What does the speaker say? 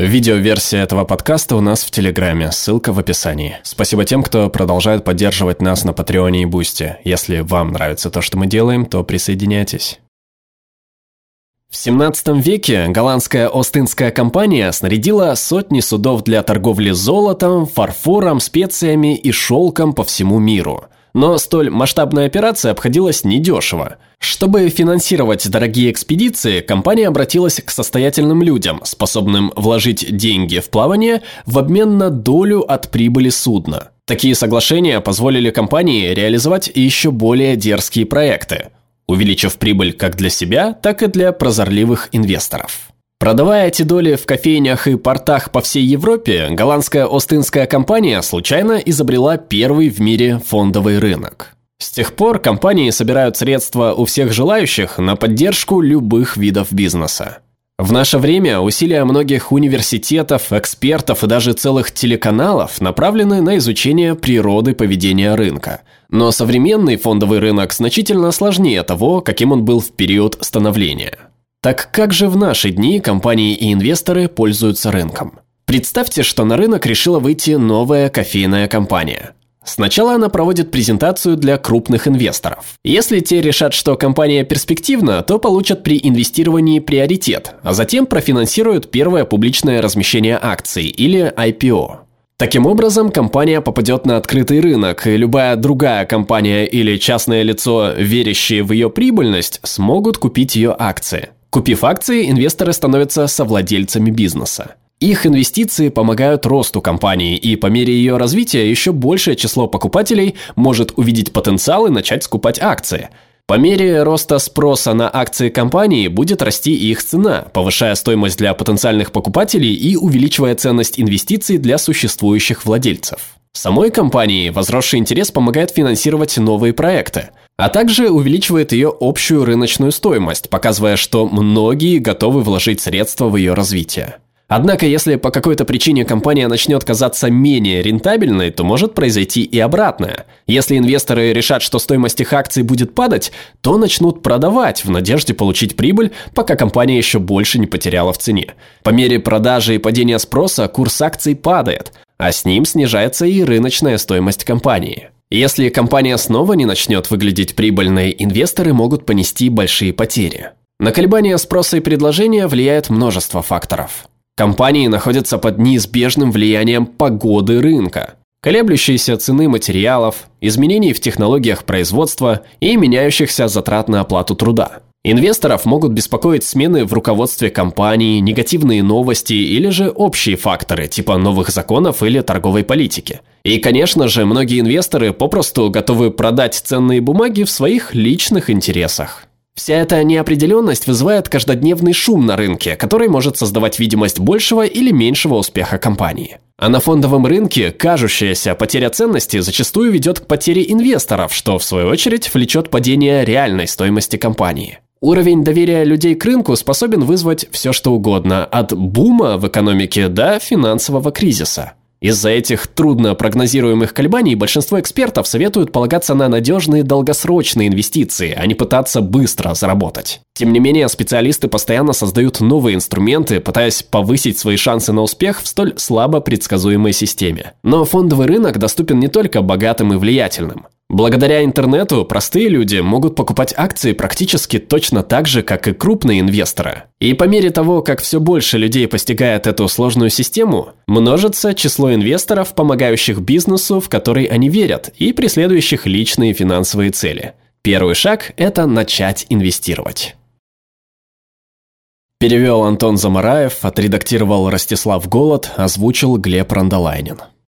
Видеоверсия этого подкаста у нас в Телеграме, ссылка в описании. Спасибо тем, кто продолжает поддерживать нас на Патреоне и Бусти. Если вам нравится то, что мы делаем, то присоединяйтесь. В 17 веке голландская Ост-Индская компания снарядила сотни судов для торговли золотом, фарфором, специями и шелком по всему миру. Но столь масштабная операция обходилась недешево. Чтобы финансировать дорогие экспедиции, компания обратилась к состоятельным людям, способным вложить деньги в плавание в обмен на долю от прибыли судна. Такие соглашения позволили компании реализовать еще более дерзкие проекты – увеличив прибыль как для себя, так и для прозорливых инвесторов. Продавая эти доли в кофейнях и портах по всей Европе, голландская Остинская компания случайно изобрела первый в мире фондовый рынок. С тех пор компании собирают средства у всех желающих на поддержку любых видов бизнеса. В наше время усилия многих университетов, экспертов и даже целых телеканалов направлены на изучение природы поведения рынка. Но современный фондовый рынок значительно сложнее того, каким он был в период становления. Так как же в наши дни компании и инвесторы пользуются рынком? Представьте, что на рынок решила выйти новая кофейная компания – Сначала она проводит презентацию для крупных инвесторов. Если те решат, что компания перспективна, то получат при инвестировании приоритет, а затем профинансируют первое публичное размещение акций или IPO. Таким образом, компания попадет на открытый рынок, и любая другая компания или частное лицо, верящие в ее прибыльность, смогут купить ее акции. Купив акции, инвесторы становятся совладельцами бизнеса. Их инвестиции помогают росту компании, и по мере ее развития еще большее число покупателей может увидеть потенциал и начать скупать акции. По мере роста спроса на акции компании будет расти и их цена, повышая стоимость для потенциальных покупателей и увеличивая ценность инвестиций для существующих владельцев. Самой компании возросший интерес помогает финансировать новые проекты, а также увеличивает ее общую рыночную стоимость, показывая, что многие готовы вложить средства в ее развитие. Однако, если по какой-то причине компания начнет казаться менее рентабельной, то может произойти и обратное. Если инвесторы решат, что стоимость их акций будет падать, то начнут продавать в надежде получить прибыль, пока компания еще больше не потеряла в цене. По мере продажи и падения спроса курс акций падает, а с ним снижается и рыночная стоимость компании. Если компания снова не начнет выглядеть прибыльной, инвесторы могут понести большие потери. На колебания спроса и предложения влияет множество факторов. Компании находятся под неизбежным влиянием погоды рынка, колеблющиеся цены материалов, изменений в технологиях производства и меняющихся затрат на оплату труда. Инвесторов могут беспокоить смены в руководстве компании, негативные новости или же общие факторы, типа новых законов или торговой политики. И, конечно же, многие инвесторы попросту готовы продать ценные бумаги в своих личных интересах. Вся эта неопределенность вызывает каждодневный шум на рынке, который может создавать видимость большего или меньшего успеха компании. А на фондовом рынке кажущаяся потеря ценности зачастую ведет к потере инвесторов, что в свою очередь влечет падение реальной стоимости компании. Уровень доверия людей к рынку способен вызвать все что угодно, от бума в экономике до финансового кризиса. Из-за этих трудно прогнозируемых колебаний большинство экспертов советуют полагаться на надежные долгосрочные инвестиции, а не пытаться быстро заработать. Тем не менее, специалисты постоянно создают новые инструменты, пытаясь повысить свои шансы на успех в столь слабо предсказуемой системе. Но фондовый рынок доступен не только богатым и влиятельным. Благодаря интернету простые люди могут покупать акции практически точно так же, как и крупные инвесторы. И по мере того, как все больше людей постигает эту сложную систему, множится число инвесторов, помогающих бизнесу, в который они верят, и преследующих личные финансовые цели. Первый шаг – это начать инвестировать. Перевел Антон Замараев, отредактировал Ростислав Голод, озвучил Глеб Рандолайнин.